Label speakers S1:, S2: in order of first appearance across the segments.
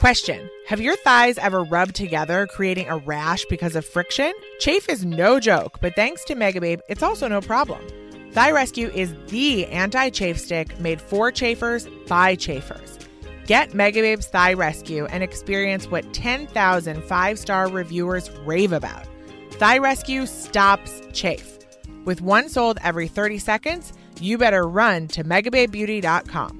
S1: Question Have your thighs ever rubbed together, creating a rash because of friction? Chafe is no joke, but thanks to Megababe, it's also no problem. Thigh Rescue is the anti chafe stick made for chafers by chafers. Get Megababe's Thigh Rescue and experience what 10,000 five star reviewers rave about. Thigh Rescue stops chafe. With one sold every 30 seconds, you better run to megababebeauty.com.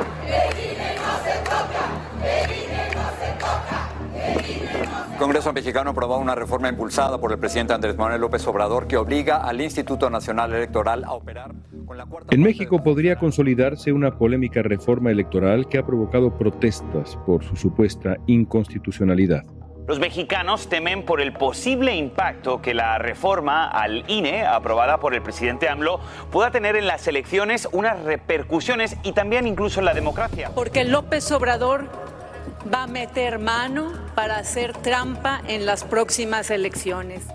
S2: Congreso mexicano aprobó una reforma impulsada por el presidente Andrés Manuel López Obrador que obliga al Instituto Nacional Electoral a operar con la cuarta
S3: En México podría consolidarse una polémica reforma electoral que ha provocado protestas por su supuesta inconstitucionalidad.
S4: Los mexicanos temen por el posible impacto que la reforma al INE, aprobada por el presidente AMLO, pueda tener en las elecciones unas repercusiones y también incluso en la democracia.
S5: Porque López Obrador va a meter mano para hacer trampa en las próximas elecciones.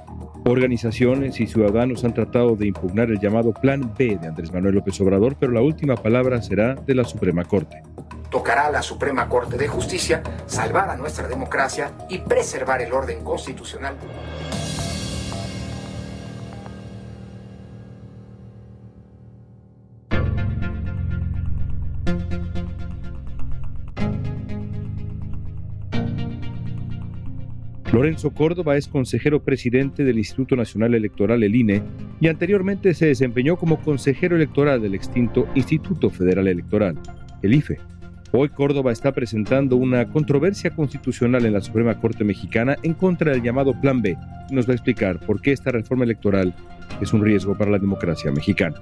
S3: Organizaciones y ciudadanos han tratado de impugnar el llamado Plan B de Andrés Manuel López Obrador, pero la última palabra será de la Suprema Corte.
S6: tocará a la Suprema Corte de Justicia salvar a nuestra democracia y preservar el orden constitucional.
S3: Lorenzo Córdoba es consejero presidente del Instituto Nacional Electoral, el INE, y anteriormente se desempeñó como consejero electoral del extinto Instituto Federal Electoral, el IFE. Hoy Córdoba está presentando una controversia constitucional en la Suprema Corte Mexicana en contra del llamado Plan B. Nos va a explicar por qué esta reforma electoral es un riesgo para la democracia mexicana.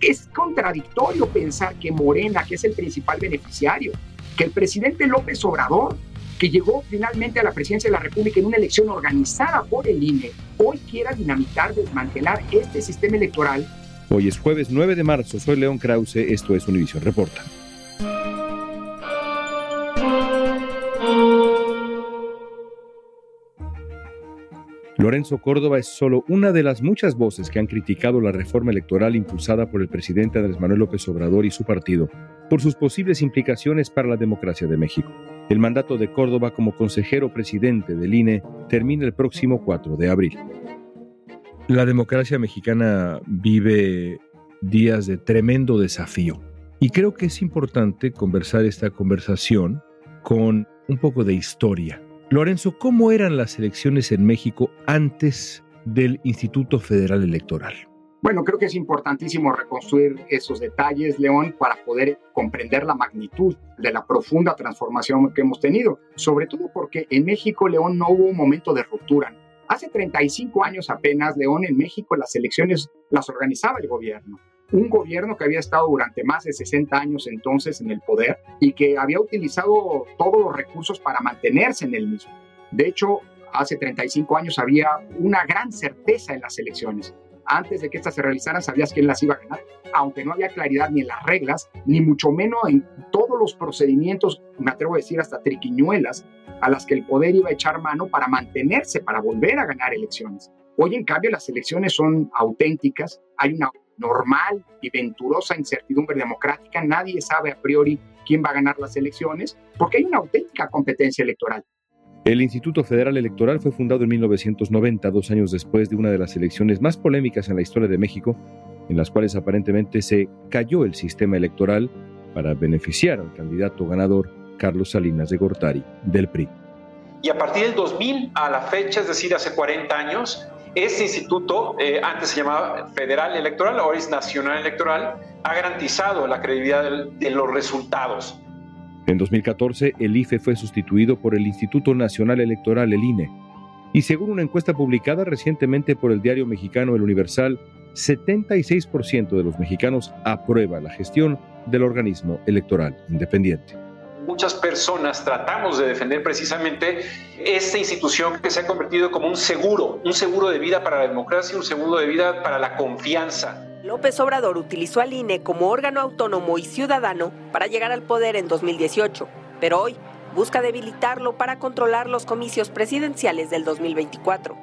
S6: Es contradictorio pensar que Morena, que es el principal beneficiario, que el presidente López Obrador, que llegó finalmente a la presidencia de la República en una elección organizada por el INE, hoy quiera dinamitar, desmantelar este sistema electoral
S3: Hoy es jueves 9 de marzo, soy León Krause, esto es Univisión Reporta. Lorenzo Córdoba es solo una de las muchas voces que han criticado la reforma electoral impulsada por el presidente Andrés Manuel López Obrador y su partido por sus posibles implicaciones para la democracia de México. El mandato de Córdoba como consejero presidente del INE termina el próximo 4 de abril. La democracia mexicana vive días de tremendo desafío y creo que es importante conversar esta conversación con un poco de historia. Lorenzo, ¿cómo eran las elecciones en México antes del Instituto Federal Electoral?
S6: Bueno, creo que es importantísimo reconstruir esos detalles, León, para poder comprender la magnitud de la profunda transformación que hemos tenido, sobre todo porque en México, León, no hubo un momento de ruptura. Hace 35 años apenas, León, en México las elecciones las organizaba el gobierno. Un gobierno que había estado durante más de 60 años entonces en el poder y que había utilizado todos los recursos para mantenerse en el mismo. De hecho, hace 35 años había una gran certeza en las elecciones antes de que éstas se realizaran sabías quién las iba a ganar, aunque no había claridad ni en las reglas, ni mucho menos en todos los procedimientos, me atrevo a decir hasta triquiñuelas, a las que el poder iba a echar mano para mantenerse, para volver a ganar elecciones. Hoy, en cambio, las elecciones son auténticas, hay una normal y venturosa incertidumbre democrática, nadie sabe a priori quién va a ganar las elecciones, porque hay una auténtica competencia electoral.
S3: El Instituto Federal Electoral fue fundado en 1990, dos años después de una de las elecciones más polémicas en la historia de México, en las cuales aparentemente se cayó el sistema electoral para beneficiar al candidato ganador Carlos Salinas de Gortari, del PRI.
S7: Y a partir del 2000 a la fecha, es decir, hace 40 años, este instituto, eh, antes se llamaba Federal Electoral, ahora es Nacional Electoral, ha garantizado la credibilidad de los resultados.
S3: En 2014, el IFE fue sustituido por el Instituto Nacional Electoral, el INE.
S8: Y según una encuesta publicada recientemente por el diario mexicano El Universal, 76% de los mexicanos aprueba la gestión del organismo electoral independiente.
S7: Muchas personas tratamos de defender precisamente esta institución que se ha convertido como un seguro, un seguro de vida para la democracia, un seguro de vida para la confianza.
S9: López Obrador utilizó al INE como órgano autónomo y ciudadano para llegar al poder en 2018, pero hoy busca debilitarlo para controlar los comicios presidenciales del 2024.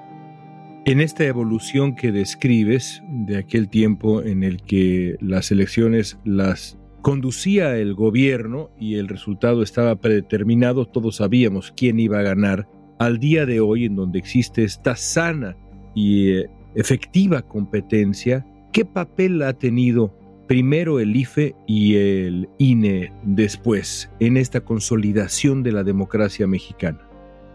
S8: En esta evolución que describes de aquel tiempo en el que las elecciones las conducía el gobierno y el resultado estaba predeterminado, todos sabíamos quién iba a ganar, al día de hoy en donde existe esta sana y eh, efectiva competencia, ¿qué papel ha tenido primero el IFE y el INE después en esta consolidación de la democracia mexicana?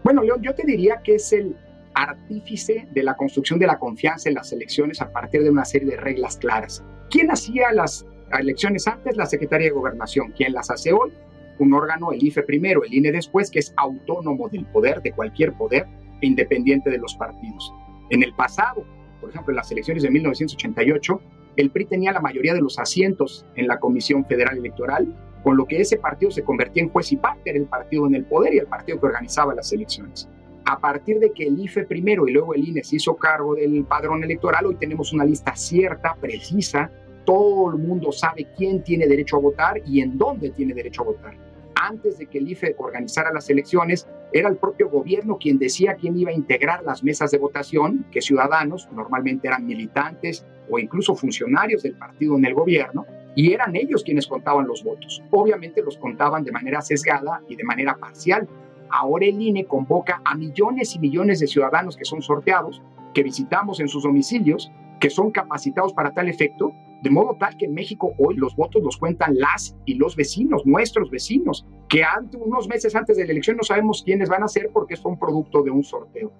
S6: Bueno, León, yo te diría que es el artífice de la construcción de la confianza en las elecciones a partir de una serie de reglas claras. ¿Quién hacía las elecciones antes? La Secretaría de Gobernación. ¿Quién las hace hoy? Un órgano, el IFE primero, el INE después, que es autónomo del poder, de cualquier poder, independiente de los partidos. En el pasado, por ejemplo, en las elecciones de 1988, el PRI tenía la mayoría de los asientos en la Comisión Federal Electoral, con lo que ese partido se convertía en juez y parte, era el partido en el poder y el partido que organizaba las elecciones. A partir de que el IFE primero y luego el INE se hizo cargo del padrón electoral, hoy tenemos una lista cierta, precisa, todo el mundo sabe quién tiene derecho a votar y en dónde tiene derecho a votar. Antes de que el IFE organizara las elecciones, era el propio gobierno quien decía quién iba a integrar las mesas de votación, que ciudadanos, normalmente eran militantes o incluso funcionarios del partido en el gobierno, y eran ellos quienes contaban los votos. Obviamente los contaban de manera sesgada y de manera parcial. Ahora el INE convoca a millones y millones de ciudadanos que son sorteados, que visitamos en sus domicilios, que son capacitados para tal efecto, de modo tal que en México hoy los votos los cuentan las y los vecinos, nuestros vecinos, que unos meses antes de la elección no sabemos quiénes van a ser porque son producto de un sorteo.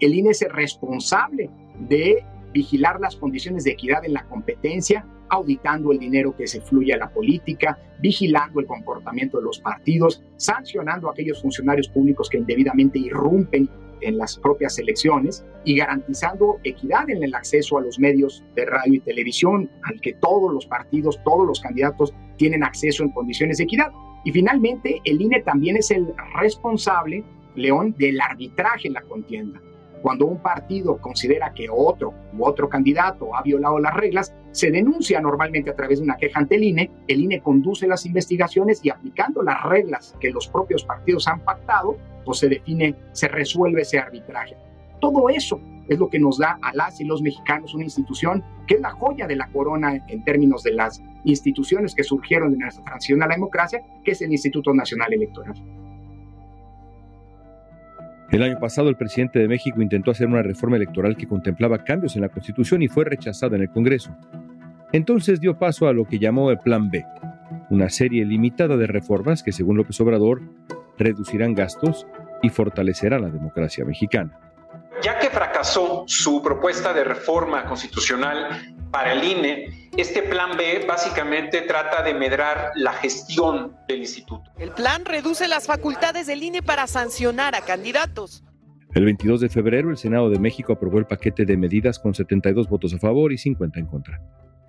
S6: El INE es responsable de vigilar las condiciones de equidad en la competencia, auditando el dinero que se fluye a la política, vigilando el comportamiento de los partidos, sancionando a aquellos funcionarios públicos que indebidamente irrumpen en las propias elecciones y garantizando equidad en el acceso a los medios de radio y televisión, al que todos los partidos, todos los candidatos tienen acceso en condiciones de equidad. Y finalmente, el INE también es el responsable, León, del arbitraje en la contienda. Cuando un partido considera que otro u otro candidato ha violado las reglas, se denuncia normalmente a través de una queja ante el INE, el INE conduce las investigaciones y aplicando las reglas que los propios partidos han pactado, pues se define, se resuelve ese arbitraje. Todo eso es lo que nos da a las y los mexicanos una institución que es la joya de la corona en términos de las instituciones que surgieron de nuestra transición a la democracia, que es el Instituto Nacional Electoral.
S8: El año pasado el presidente de México intentó hacer una reforma electoral que contemplaba cambios en la Constitución y fue rechazada en el Congreso. Entonces dio paso a lo que llamó el Plan B, una serie limitada de reformas que, según López Obrador, reducirán gastos y fortalecerán la democracia mexicana.
S7: Ya que fracasó su propuesta de reforma constitucional para el INE, este plan B básicamente trata de medrar la gestión del instituto.
S10: El plan reduce las facultades del INE para sancionar a candidatos.
S8: El 22 de febrero, el Senado de México aprobó el paquete de medidas con 72 votos a favor y 50 en contra.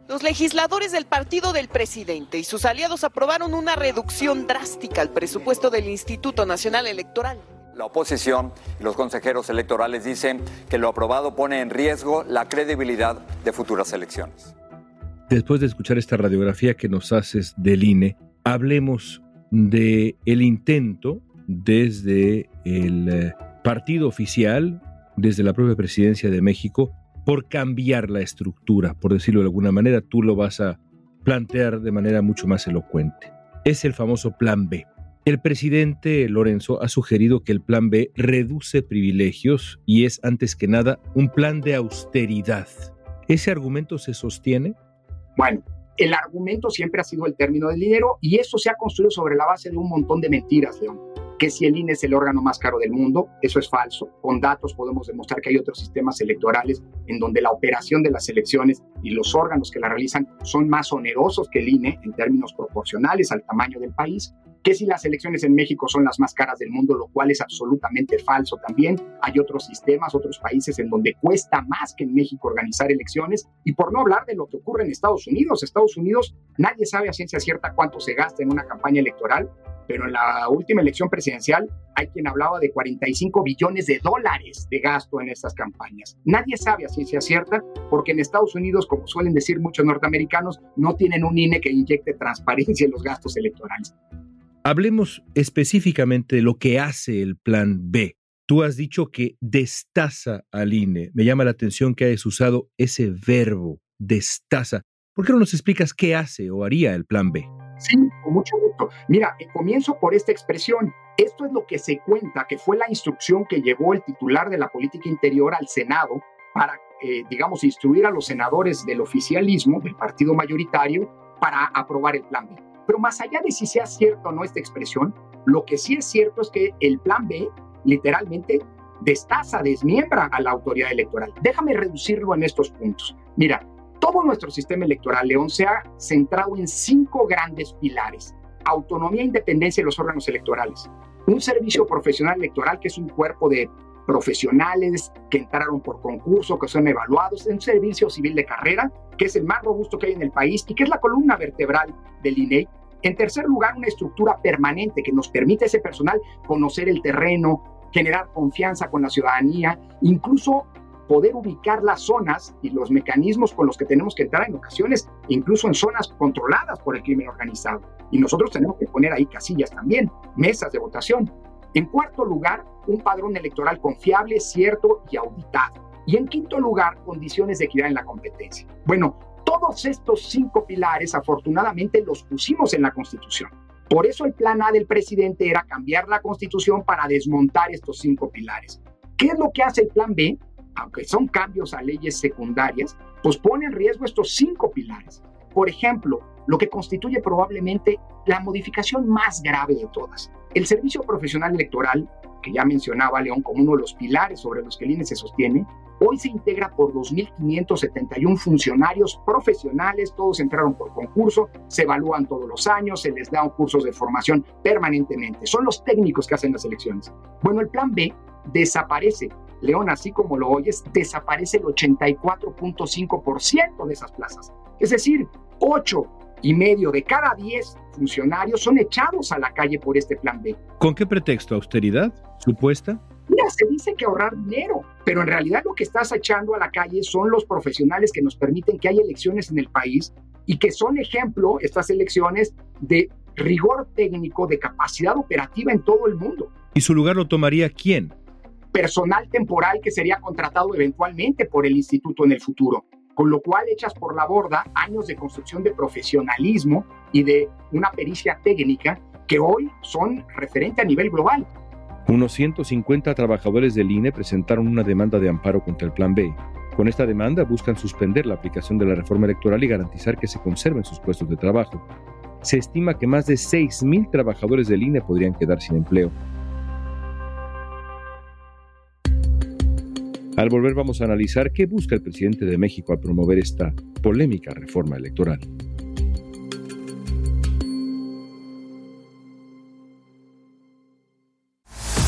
S10: Los legisladores del partido del presidente y sus aliados aprobaron una reducción drástica al presupuesto del Instituto Nacional Electoral.
S2: La oposición y los consejeros electorales dicen que lo aprobado pone en riesgo la credibilidad de futuras elecciones.
S8: Después de escuchar esta radiografía que nos haces del INE, hablemos de el intento desde el eh, partido oficial, desde la propia presidencia de México, por cambiar la estructura, por decirlo de alguna manera, tú lo vas a plantear de manera mucho más elocuente. Es el famoso Plan B. El presidente Lorenzo ha sugerido que el plan B reduce privilegios y es antes que nada un plan de austeridad. ¿Ese argumento se sostiene?
S6: Bueno, el argumento siempre ha sido el término del dinero y eso se ha construido sobre la base de un montón de mentiras, León. Que si el INE es el órgano más caro del mundo, eso es falso. Con datos podemos demostrar que hay otros sistemas electorales en donde la operación de las elecciones y los órganos que la realizan son más onerosos que el INE en términos proporcionales al tamaño del país que si las elecciones en México son las más caras del mundo, lo cual es absolutamente falso también. Hay otros sistemas, otros países en donde cuesta más que en México organizar elecciones. Y por no hablar de lo que ocurre en Estados Unidos. Estados Unidos, nadie sabe a ciencia cierta cuánto se gasta en una campaña electoral, pero en la última elección presidencial hay quien hablaba de 45 billones de dólares de gasto en estas campañas. Nadie sabe a ciencia cierta porque en Estados Unidos, como suelen decir muchos norteamericanos, no tienen un INE que inyecte transparencia en los gastos electorales.
S8: Hablemos específicamente de lo que hace el Plan B. Tú has dicho que destaza al INE. Me llama la atención que hayas usado ese verbo, destaza. ¿Por qué no nos explicas qué hace o haría el Plan B?
S6: Sí, con mucho gusto. Mira, eh, comienzo por esta expresión. Esto es lo que se cuenta que fue la instrucción que llevó el titular de la política interior al Senado para, eh, digamos, instruir a los senadores del oficialismo, del partido mayoritario, para aprobar el plan B. Pero más allá de si sea cierto o no esta expresión, lo que sí es cierto es que el plan B literalmente destaza, desmiembra a la autoridad electoral. Déjame reducirlo en estos puntos. Mira, todo nuestro sistema electoral, León, se ha centrado en cinco grandes pilares. Autonomía e independencia de los órganos electorales. Un servicio profesional electoral que es un cuerpo de profesionales que entraron por concurso, que son evaluados, un servicio civil de carrera, que es el más robusto que hay en el país y que es la columna vertebral del INEI. En tercer lugar, una estructura permanente que nos permite a ese personal conocer el terreno, generar confianza con la ciudadanía, incluso poder ubicar las zonas y los mecanismos con los que tenemos que entrar en ocasiones, incluso en zonas controladas por el crimen organizado. Y nosotros tenemos que poner ahí casillas también, mesas de votación. En cuarto lugar, un padrón electoral confiable, cierto y auditado. Y en quinto lugar, condiciones de equidad en la competencia. Bueno, todos estos cinco pilares afortunadamente los pusimos en la Constitución. Por eso el plan A del presidente era cambiar la Constitución para desmontar estos cinco pilares. ¿Qué es lo que hace el plan B? Aunque son cambios a leyes secundarias, pues pone en riesgo estos cinco pilares. Por ejemplo, lo que constituye probablemente la modificación más grave de todas. El servicio profesional electoral, que ya mencionaba León como uno de los pilares sobre los que el INE se sostiene, hoy se integra por 2.571 funcionarios profesionales, todos entraron por concurso, se evalúan todos los años, se les dan cursos de formación permanentemente. Son los técnicos que hacen las elecciones. Bueno, el plan B desaparece. León, así como lo oyes, desaparece el 84.5% de esas plazas. Es decir, 8 y medio de cada 10 funcionarios son echados a la calle por este plan B.
S8: ¿Con qué pretexto? ¿Austeridad? ¿Supuesta?
S6: Mira, se dice que ahorrar dinero, pero en realidad lo que estás echando a la calle son los profesionales que nos permiten que haya elecciones en el país y que son ejemplo, estas elecciones, de rigor técnico, de capacidad operativa en todo el mundo.
S8: ¿Y su lugar lo tomaría quién?
S6: Personal temporal que sería contratado eventualmente por el instituto en el futuro con lo cual echas por la borda años de construcción de profesionalismo y de una pericia técnica que hoy son referente a nivel global.
S8: Unos 150 trabajadores del INE presentaron una demanda de amparo contra el Plan B. Con esta demanda buscan suspender la aplicación de la reforma electoral y garantizar que se conserven sus puestos de trabajo. Se estima que más de 6.000 trabajadores del INE podrían quedar sin empleo. Al volver vamos a analizar qué busca el presidente de México al promover esta polémica reforma electoral.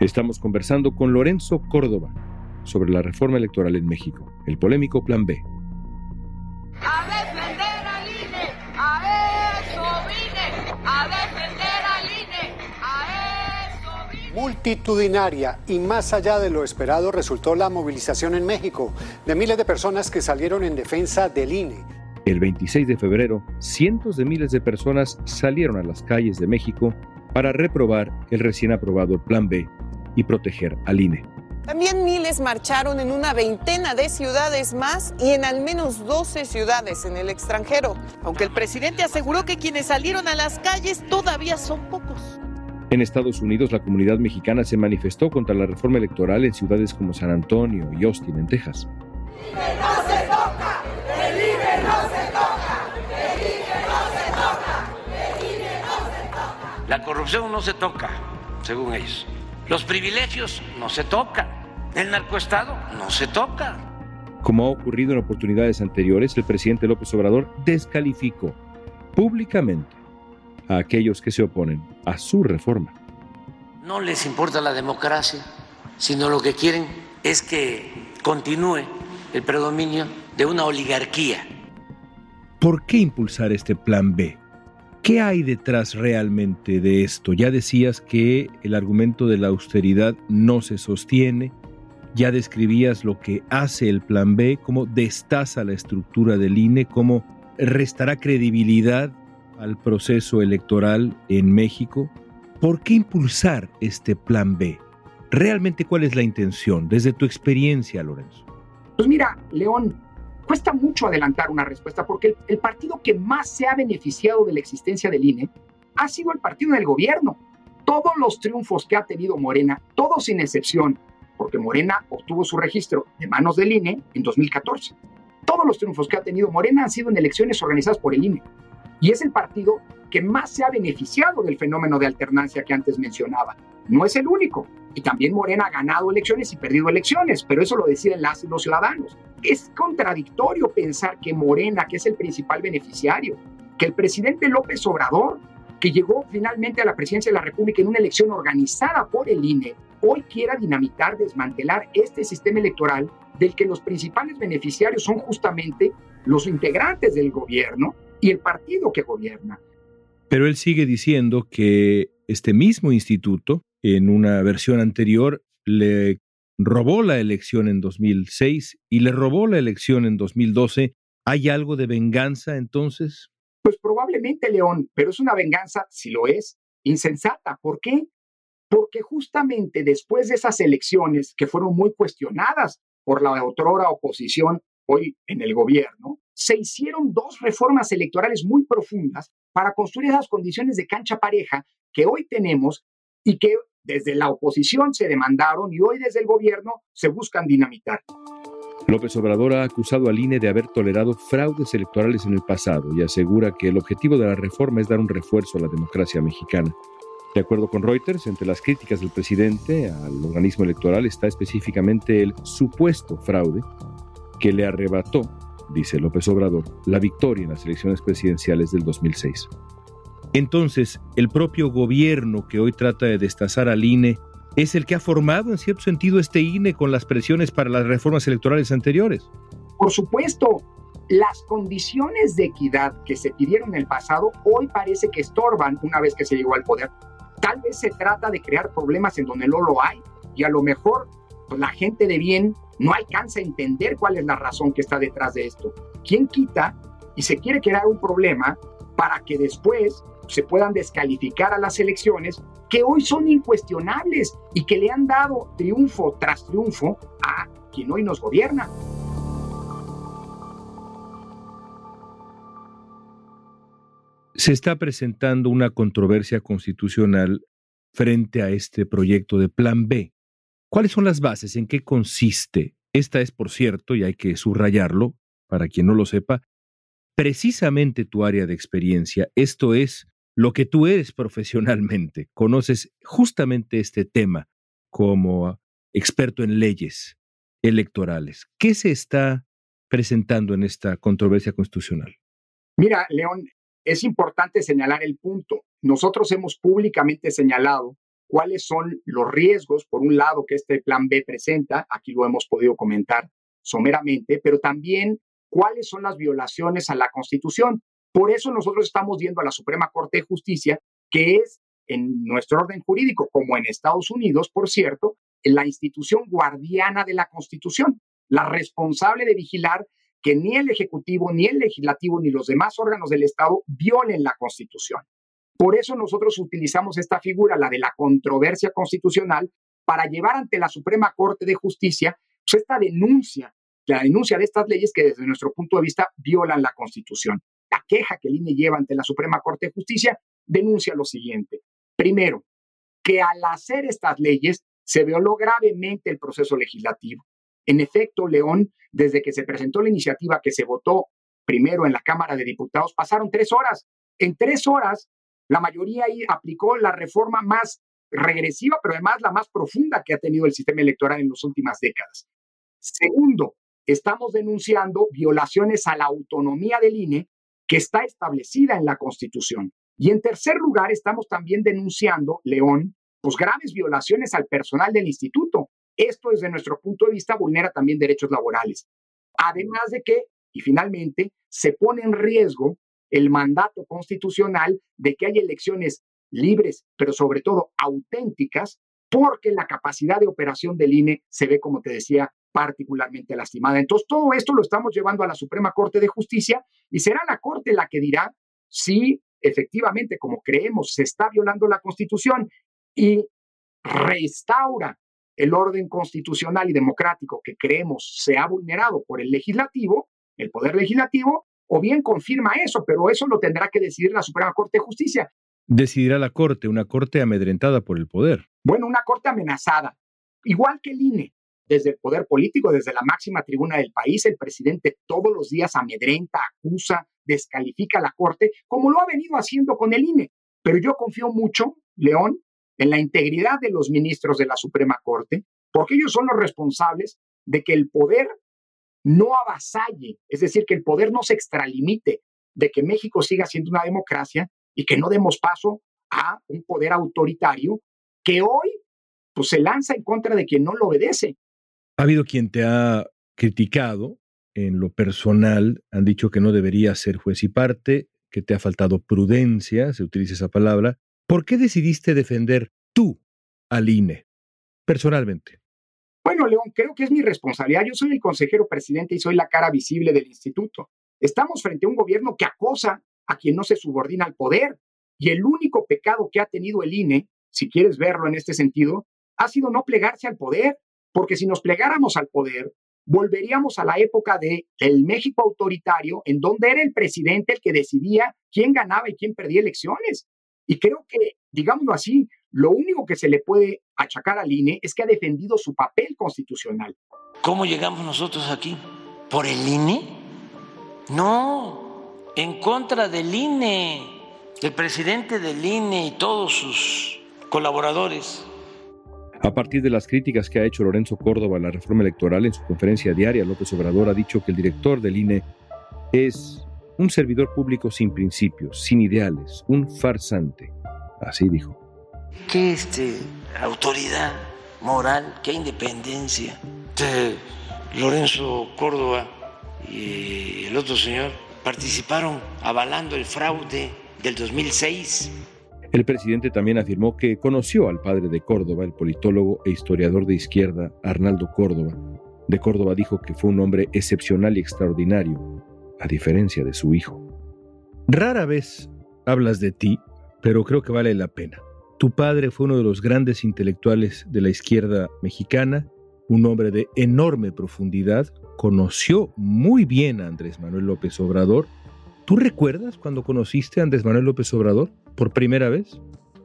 S8: Estamos conversando con Lorenzo Córdoba sobre la reforma electoral en México, el polémico Plan B.
S11: A defender al INE, a eso vine, a defender al INE, a eso vine.
S12: Multitudinaria y más allá de lo esperado resultó la movilización en México de miles de personas que salieron en defensa del INE.
S8: El 26 de febrero, cientos de miles de personas salieron a las calles de México para reprobar el recién aprobado Plan B y proteger al INE.
S10: También miles marcharon en una veintena de ciudades más y en al menos 12 ciudades en el extranjero, aunque el presidente aseguró que quienes salieron a las calles todavía son pocos.
S8: En Estados Unidos, la comunidad mexicana se manifestó contra la reforma electoral en ciudades como San Antonio y Austin, en Texas.
S13: La corrupción no se toca, según ellos. Los privilegios no se tocan. El narcoestado no se toca.
S8: Como ha ocurrido en oportunidades anteriores, el presidente López Obrador descalificó públicamente a aquellos que se oponen a su reforma.
S13: No les importa la democracia, sino lo que quieren es que continúe el predominio de una oligarquía.
S8: ¿Por qué impulsar este plan B? ¿Qué hay detrás realmente de esto? Ya decías que el argumento de la austeridad no se sostiene, ya describías lo que hace el plan B, cómo destaza la estructura del INE, cómo restará credibilidad al proceso electoral en México. ¿Por qué impulsar este plan B? ¿Realmente cuál es la intención desde tu experiencia, Lorenzo?
S6: Pues mira, León, cuesta mucho adelantar una respuesta porque el, partido que más se ha beneficiado de la existencia del INE ha sido el partido del gobierno. Todos los triunfos que ha tenido Morena, todos sin excepción, porque Morena obtuvo su registro de manos del INE en 2014. Todos los triunfos que ha tenido Morena han sido en elecciones organizadas por el INE. Y es el partido que más se ha beneficiado del fenómeno de alternancia que antes mencionaba. No es el único. Y también Morena ha ganado elecciones y perdido elecciones, pero eso lo deciden las y los ciudadanos. Es contradictorio pensar que Morena, que es el principal beneficiario, que el presidente López Obrador, que llegó finalmente a la presidencia de la República en una elección organizada por el INE, hoy quiera dinamitar, desmantelar este sistema electoral del que los principales beneficiarios son justamente los integrantes del gobierno y el partido que gobierna.
S8: Pero él sigue diciendo que este mismo instituto, en una versión anterior, le robó la elección en 2006 y le robó la elección en 2012. ¿Hay algo de venganza entonces?
S6: Pues probablemente, León, pero es una venganza, si lo es, insensata. ¿Por qué? Porque justamente después de esas elecciones que fueron muy cuestionadas por la otrora oposición hoy en el gobierno, se hicieron dos reformas electorales muy profundas para construir esas condiciones de cancha pareja que hoy tenemos y que desde la oposición se demandaron y hoy desde el gobierno se buscan dinamitar.
S8: López Obrador ha acusado al INE de haber tolerado fraudes electorales en el pasado y asegura que el objetivo de la reforma es dar un refuerzo a la democracia mexicana. De acuerdo con Reuters, entre las críticas del presidente al organismo electoral está específicamente el supuesto fraude que le arrebató, dice López Obrador, la victoria en las elecciones presidenciales del 2006. Entonces, el propio gobierno que hoy trata de destazar al INE es el que ha formado en cierto sentido este INE con las presiones para las reformas electorales anteriores.
S6: Por supuesto, las condiciones de equidad que se pidieron en el pasado hoy parece que estorban una vez que se llegó al poder. Tal vez se trata de crear problemas en donde no lo hay y a lo mejor pues, la gente de bien no alcanza a entender cuál es la razón que está detrás de esto. ¿Quién quita y se quiere crear un problema para que después se puedan descalificar a las elecciones que hoy son incuestionables y que le han dado triunfo tras triunfo a quien hoy nos gobierna?
S8: Se está presentando una controversia constitucional frente a este proyecto de Plan B. ¿Cuáles son las bases? ¿En qué consiste? Esta es, por cierto, y hay que subrayarlo para quien no lo sepa, precisamente tu área de experiencia. Esto es lo que tú eres profesionalmente. Conoces justamente este tema como experto en leyes electorales. ¿Qué se está presentando en esta controversia constitucional?
S6: Mira, León, es importante señalar el punto. Nosotros hemos públicamente señalado cuáles son los riesgos, por un lado, que este plan B presenta, aquí lo hemos podido comentar someramente, pero también cuáles son las violaciones a la Constitución. Por eso nosotros estamos viendo a la Suprema Corte de Justicia, que es en nuestro orden jurídico, como en Estados Unidos, por cierto, la institución guardiana de la Constitución, la responsable de vigilar que ni el Ejecutivo, ni el Legislativo, ni los demás órganos del Estado violen la Constitución. Por eso nosotros utilizamos esta figura, la de la controversia constitucional, para llevar ante la Suprema Corte de Justicia pues, esta denuncia, la denuncia de estas leyes que desde nuestro punto de vista violan la Constitución. La queja que el INE lleva ante la Suprema Corte de Justicia denuncia lo siguiente. Primero, que al hacer estas leyes se violó gravemente el proceso legislativo. En efecto, León, desde que se presentó la iniciativa que se votó primero en la Cámara de Diputados, pasaron tres horas. En tres horas, la mayoría ahí aplicó la reforma más regresiva, pero además la más profunda que ha tenido el sistema electoral en las últimas décadas. Segundo, estamos denunciando violaciones a la autonomía del INE que está establecida en la Constitución. Y en tercer lugar, estamos también denunciando, León, pues graves violaciones al personal del instituto. Esto, desde nuestro punto de vista, vulnera también derechos laborales. Además de que, y finalmente, se pone en riesgo el mandato constitucional de que haya elecciones libres, pero sobre todo auténticas, porque la capacidad de operación del INE se ve, como te decía, particularmente lastimada. Entonces, todo esto lo estamos llevando a la Suprema Corte de Justicia y será la Corte la que dirá si efectivamente, como creemos, se está violando la Constitución y restaura el orden constitucional y democrático que creemos se ha vulnerado por el legislativo, el poder legislativo, o bien confirma eso, pero eso lo tendrá que decidir la Suprema Corte de Justicia.
S8: Decidirá la Corte, una Corte amedrentada por el poder.
S6: Bueno, una Corte amenazada, igual que el INE. Desde el poder político, desde la máxima tribuna del país, el presidente todos los días amedrenta, acusa, descalifica a la Corte, como lo ha venido haciendo con el INE. Pero yo confío mucho, León, en la integridad de los ministros de la Suprema Corte, porque ellos son los responsables de que el poder no avasalle, es decir, que el poder no se extralimite, de que México siga siendo una democracia y que no demos paso a un poder autoritario que hoy pues, se lanza en contra de quien no lo obedece.
S8: Ha habido quien te ha criticado en lo personal, han dicho que no debería ser juez y parte, que te ha faltado prudencia, se utiliza esa palabra. ¿Por qué decidiste defender tú al INE, personalmente?
S6: Bueno, León, creo que es mi responsabilidad. Yo soy el consejero presidente y soy la cara visible del instituto. Estamos frente a un gobierno que acosa a quien no se subordina al poder. Y el único pecado que ha tenido el INE, si quieres verlo en este sentido, ha sido no plegarse al poder. Porque si nos plegáramos al poder, volveríamos a la época de el México autoritario, en donde era el presidente el que decidía quién ganaba y quién perdía elecciones. Y creo que, digámoslo así, lo único que se le puede achacar al INE es que ha defendido su papel constitucional.
S13: ¿Cómo llegamos nosotros aquí? ¿Por el INE? No, en contra del INE, el presidente del INE y todos sus colaboradores
S8: a partir de las críticas que ha hecho Lorenzo Córdoba a la reforma electoral en su conferencia diaria, López Obrador ha dicho que el director del INE es un servidor público sin principios, sin ideales, un farsante. Así dijo.
S13: ¿Qué este, autoridad moral, qué independencia de Lorenzo Córdoba y el otro señor participaron avalando el fraude del 2006?
S8: El presidente también afirmó que conoció al padre de Córdoba, el politólogo e historiador de izquierda Arnaldo Córdoba. De Córdoba dijo que fue un hombre excepcional y extraordinario, a diferencia de su hijo. Rara vez hablas de ti, pero creo que vale la pena. Tu padre fue uno de los grandes intelectuales de la izquierda mexicana, un hombre de enorme profundidad, conoció muy bien a Andrés Manuel López Obrador. ¿Tú recuerdas cuando conociste a Andrés Manuel López Obrador? por primera vez?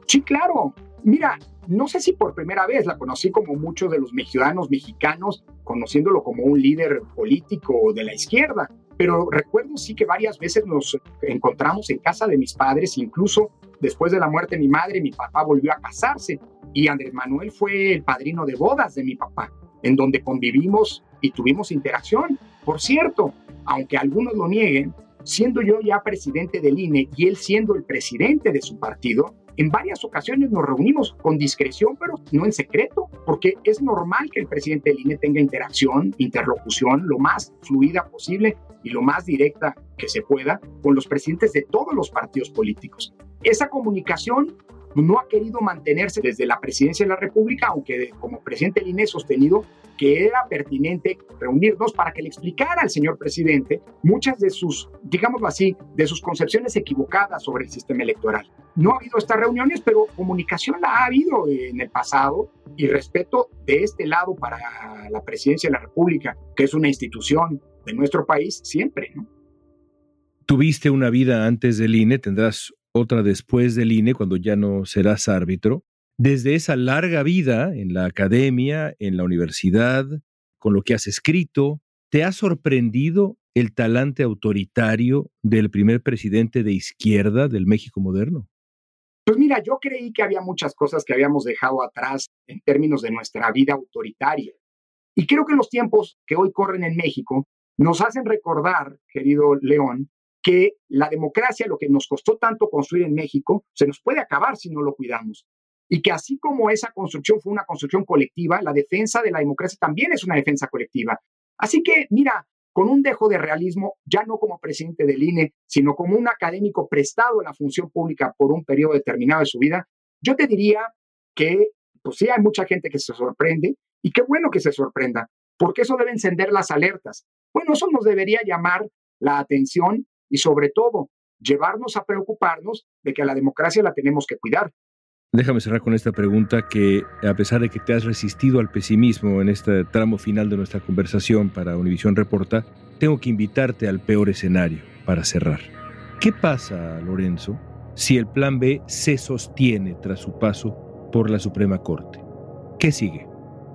S6: Sí, claro. Mira, no sé si por primera vez la conocí como muchos de los ciudadanos mexicanos, conociéndolo como un líder político de la izquierda, pero recuerdo sí que varias veces nos encontramos en casa de mis padres, incluso después de la muerte de mi madre, mi papá volvió a casarse y Andrés Manuel fue el padrino de bodas de mi papá, en donde convivimos y tuvimos interacción. Por cierto, aunque algunos lo nieguen, siendo yo ya presidente del INE y él siendo el presidente de su partido, en varias ocasiones nos reunimos con discreción, pero no en secreto, porque es normal que el presidente del INE tenga interacción, interlocución lo más fluida posible y lo más directa que se pueda con los presidentes de todos los partidos políticos. Esa comunicación no ha querido mantenerse desde la presidencia de la República, aunque como presidente del INE sostenido que era pertinente reunirnos para que le explicara al señor presidente muchas de sus, digámoslo así, de sus concepciones equivocadas sobre el sistema electoral. No ha habido estas reuniones, pero comunicación la ha habido en el pasado y respeto de este lado para la presidencia de la República, que es una institución de nuestro país, siempre. ¿no?
S8: Tuviste una vida antes del INE, tendrás otra después del INE cuando ya no serás árbitro desde esa larga vida en la academia, en la universidad, con lo que has escrito, ¿te ha sorprendido el talante autoritario del primer presidente de izquierda del México moderno?
S6: Pues mira, yo creí que había muchas cosas que habíamos dejado atrás en términos de nuestra vida autoritaria. Y creo que los tiempos que hoy corren en México nos hacen recordar, querido León, que la democracia, lo que nos costó tanto construir en México, se nos puede acabar si no lo cuidamos y que así como esa construcción fue una construcción colectiva, la defensa de la democracia también es una defensa colectiva. Así que, mira, con un dejo de realismo, ya no como presidente del INE, sino como un académico prestado a la función pública por un periodo determinado de su vida, yo te diría que, pues sí, hay mucha gente que se sorprende y qué bueno que se sorprenda, porque eso debe encender las alertas. Bueno, eso nos debería llamar la atención y sobre todo llevarnos a preocuparnos de que a la democracia la tenemos que cuidar.
S8: Déjame cerrar con esta pregunta que, a pesar de que te has resistido al pesimismo en este tramo final de nuestra conversación para Univisión Reporta, tengo que invitarte al peor escenario para cerrar. ¿Qué pasa, Lorenzo, si el plan B se sostiene tras su paso por la Suprema Corte? ¿Qué sigue?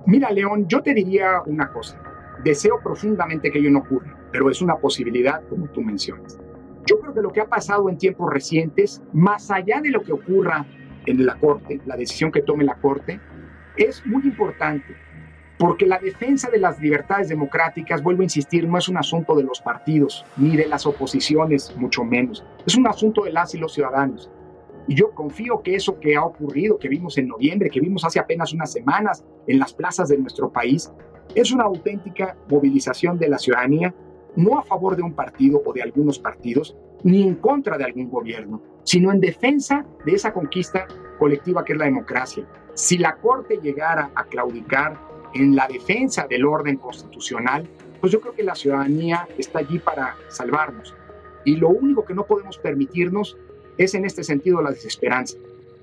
S6: Mira, León, yo te diría una cosa. Deseo profundamente que ello no ocurra, pero es una posibilidad como tú mencionas. Yo creo que lo que ha pasado en tiempos recientes, más allá de lo que ocurra en la Corte, la decisión que tome la Corte, es muy importante, porque la defensa de las libertades democráticas, vuelvo a insistir, no es un asunto de los partidos, ni de las oposiciones, mucho menos. Es un asunto de las y los ciudadanos. Y yo confío que eso que ha ocurrido, que vimos en noviembre, que vimos hace apenas unas semanas en las plazas de nuestro país, es una auténtica movilización de la ciudadanía, no a favor de un partido o de algunos partidos, ni en contra de algún gobierno, sino en defensa de esa conquista colectiva que es la democracia. Si la Corte llegara a claudicar en la defensa del orden constitucional, pues yo creo que la ciudadanía está allí para salvarnos. Y lo único que no podemos permitirnos es en este sentido la desesperanza.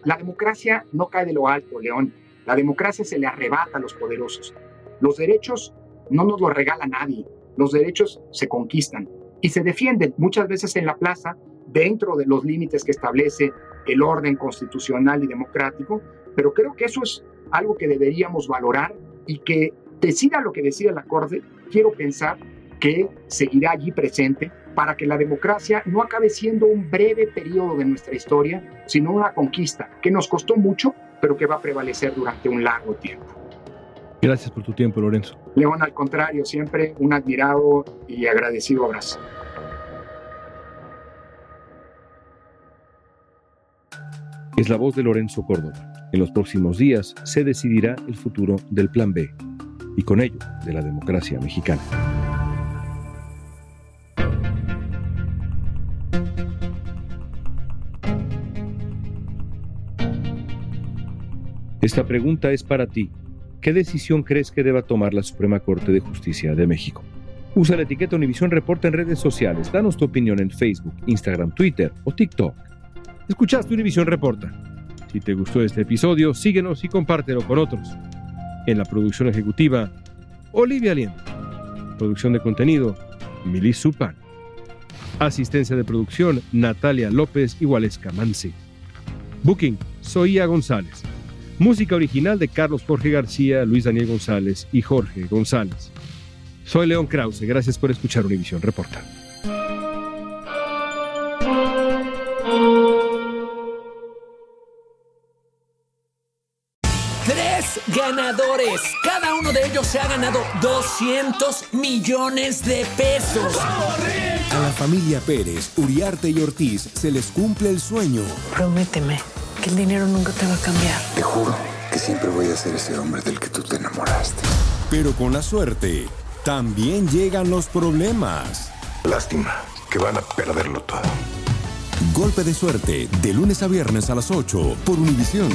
S6: La democracia no cae de lo alto, León. La democracia se le arrebata a los poderosos. Los derechos no nos los regala nadie. Los derechos se conquistan y se defienden muchas veces en la plaza dentro de los límites que establece el orden constitucional y democrático, pero creo que eso es algo que deberíamos valorar y que decida lo que decida la Corte, quiero pensar que seguirá allí presente para que la democracia no acabe siendo un breve periodo de nuestra historia, sino una conquista que nos costó mucho, pero que va a prevalecer durante un largo tiempo.
S8: Gracias por tu tiempo, Lorenzo.
S6: León, al contrario, siempre un admirado y agradecido abrazo.
S8: Es la voz de Lorenzo Córdoba. En los próximos días se decidirá el futuro del Plan B y con ello de la democracia mexicana. Esta pregunta es para ti. ¿Qué decisión crees que deba tomar la Suprema Corte de Justicia de México? Usa la etiqueta Univisión Reporta en redes sociales. Danos tu opinión en Facebook, Instagram, Twitter o TikTok. Escuchaste Univisión Reporta. Si te gustó este episodio, síguenos y compártelo con otros. En la producción ejecutiva, Olivia Aliento. Producción de contenido, Milis Supan. Asistencia de producción, Natalia López y Waleska. Booking, Soía González. Música original de Carlos Jorge García, Luis Daniel González y Jorge González. Soy León Krause, gracias por escuchar Univisión Reporta.
S14: Tres ganadores. Cada uno de ellos se ha ganado 200 millones de pesos.
S15: A la familia Pérez, Uriarte y Ortiz se les cumple el sueño.
S5: Prométeme que el dinero nunca te va a cambiar.
S16: Te juro que siempre voy a ser ese hombre del que tú te enamoraste.
S15: Pero con la suerte, también llegan los problemas.
S16: Lástima que van a perderlo todo.
S17: Golpe de suerte, de lunes a viernes a las 8 por Univisión.